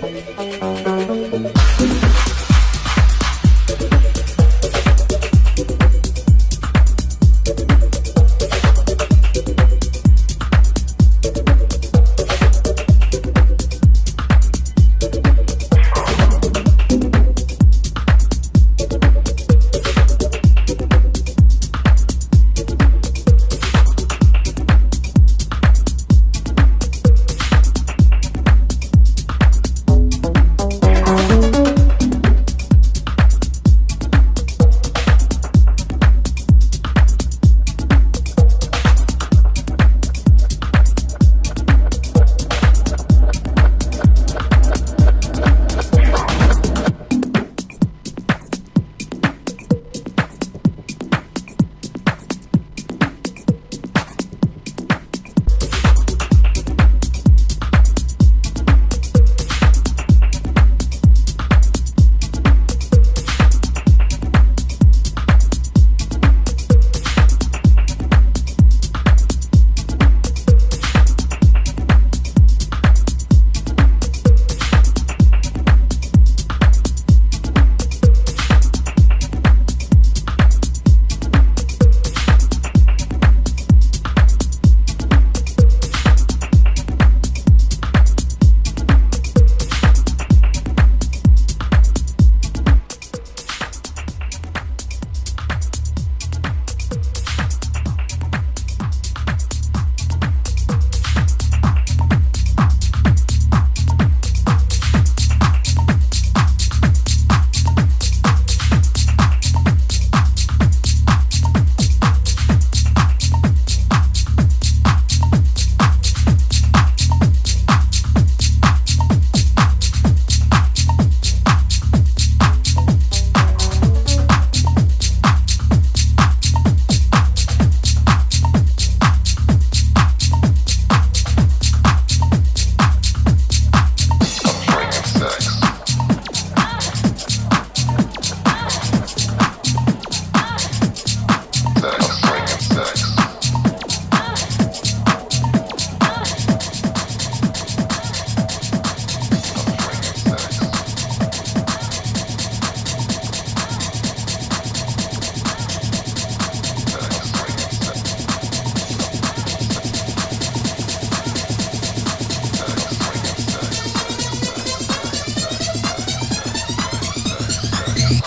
Thank you.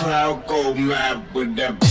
crowd go mad with that.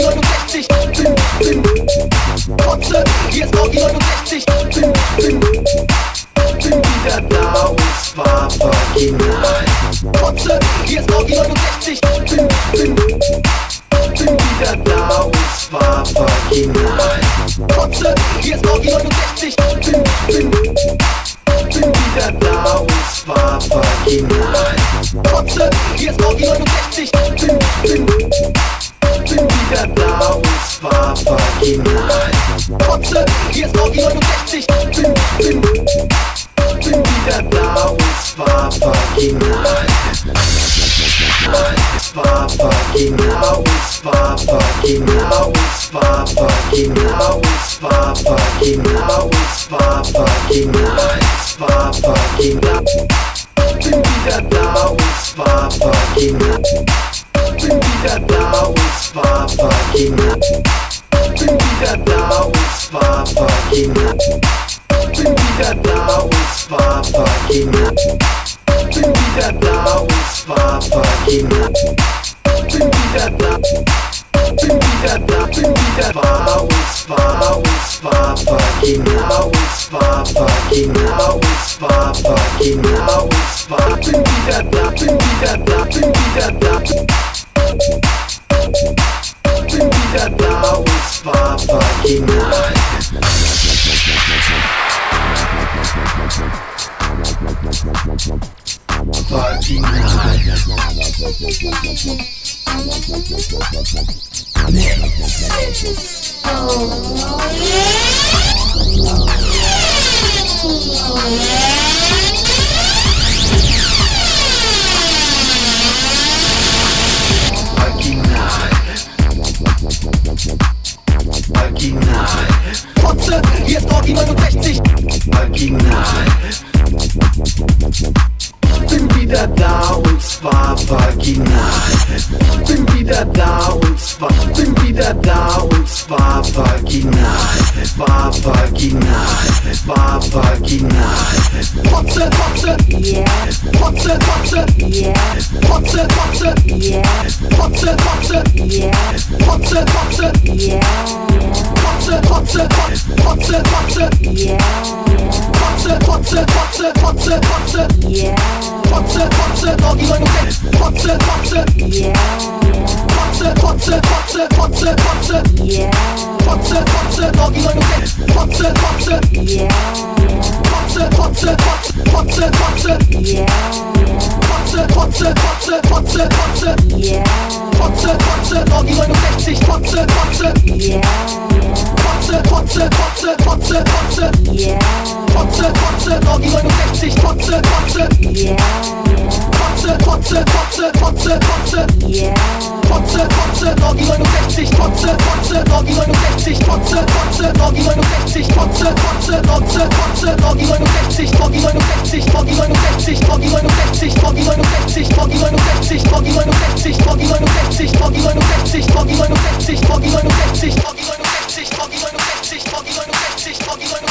Orgi 69. Bin, bin, Kotze, hier ist Orgi 69. Bin, bin, bin wieder da und zwar vaginal. Kotze, hier ist Orgi 69. Bin, bin, bin wieder da und zwar vaginal. Kotze, hier ist Orgi 69. Bin, bin, bin wieder da und zwar vaginal. Kotze, hier ist Orgi 69. Bin, bin, und zwar vaginal. Kotze, hier ist Orgi 69. Bin, bin, bin wieder da und vaginal. Zwar vaginal und zwar vaginal und zwar vaginal und zwar vaginal und zwar vaginal, und zwar vaginal. Und zwar vaginal. Bin wieder da und zwar vaginal. Bendita thou is Papa Kina. Bendita thou is Papa Kina. Bendita thou is Papa Kina. Bendita thou is Papa Kina. Bendita thou. Bendita thou. Bendita thou is Papa Papa Kina. Is Papa Kina. Is Papa Kina. Is Papa Bendita thou. Bendita thou. Bendita thou wieder da und zwar vaginal. Vaginal. Vaginal. Vaginal. Kotze, ist Orgi 69. Vaginal. Bin wieder da und zwar vaginal. Bin wieder da und zwar, bin wieder da und zwar vaginal. War vaginal, war vaginal. Kotze, Kotze, Yeah, Kotze, Kotze, yeah, Kotze, Kotze, yeah, Kotze, Kotze, yeah, Kotze, Kotze, yeah, patrzę, patrzę, patrzę, patrzę, patrzę Patrzę, patrzę, patrzę, patrzę, patrzę Patrzę, patrzę, nogi gonią tęcz Patrzę, patrzę Patrzę, patrzę, patrzę, patrzę, patrzę Patrzę, patrzę, nogi gonią tęcz Patrzę, patrzę Patrzę, patrzę, patrzę, patrzę, patrzę Patrzę, patrzę, patrzę, patrzę, patrzę Patrzę, patrzę, nogi gonią tęcz Patrzę, patrzę Yeah Kotze, Kotze, Kotze, Kotze, Kotze. Yeah. Kotze, Kotze, Norgi 69, Kotze, Kotze. Yeah. Kotze, Kotze, Kotze, Kotze, Kotze. Yeah. Kotze, Kotze, Norgi 69, Kotze, Kotze, Norgi 69, Kotze, Kotze, Norgi 69, Kotze, Kotze, Kotze, Kotze, Norgi 69, Norgi 69, Norgi 69, Norgi 69, Norgi 69, Norgi 69, Norgi 69, Norgi 69, Norgi 69, Norgi 69, Norgi 69, Norgi 69, Norgi 69, 69, Boggy 69, Boggy 69, Boggy 69.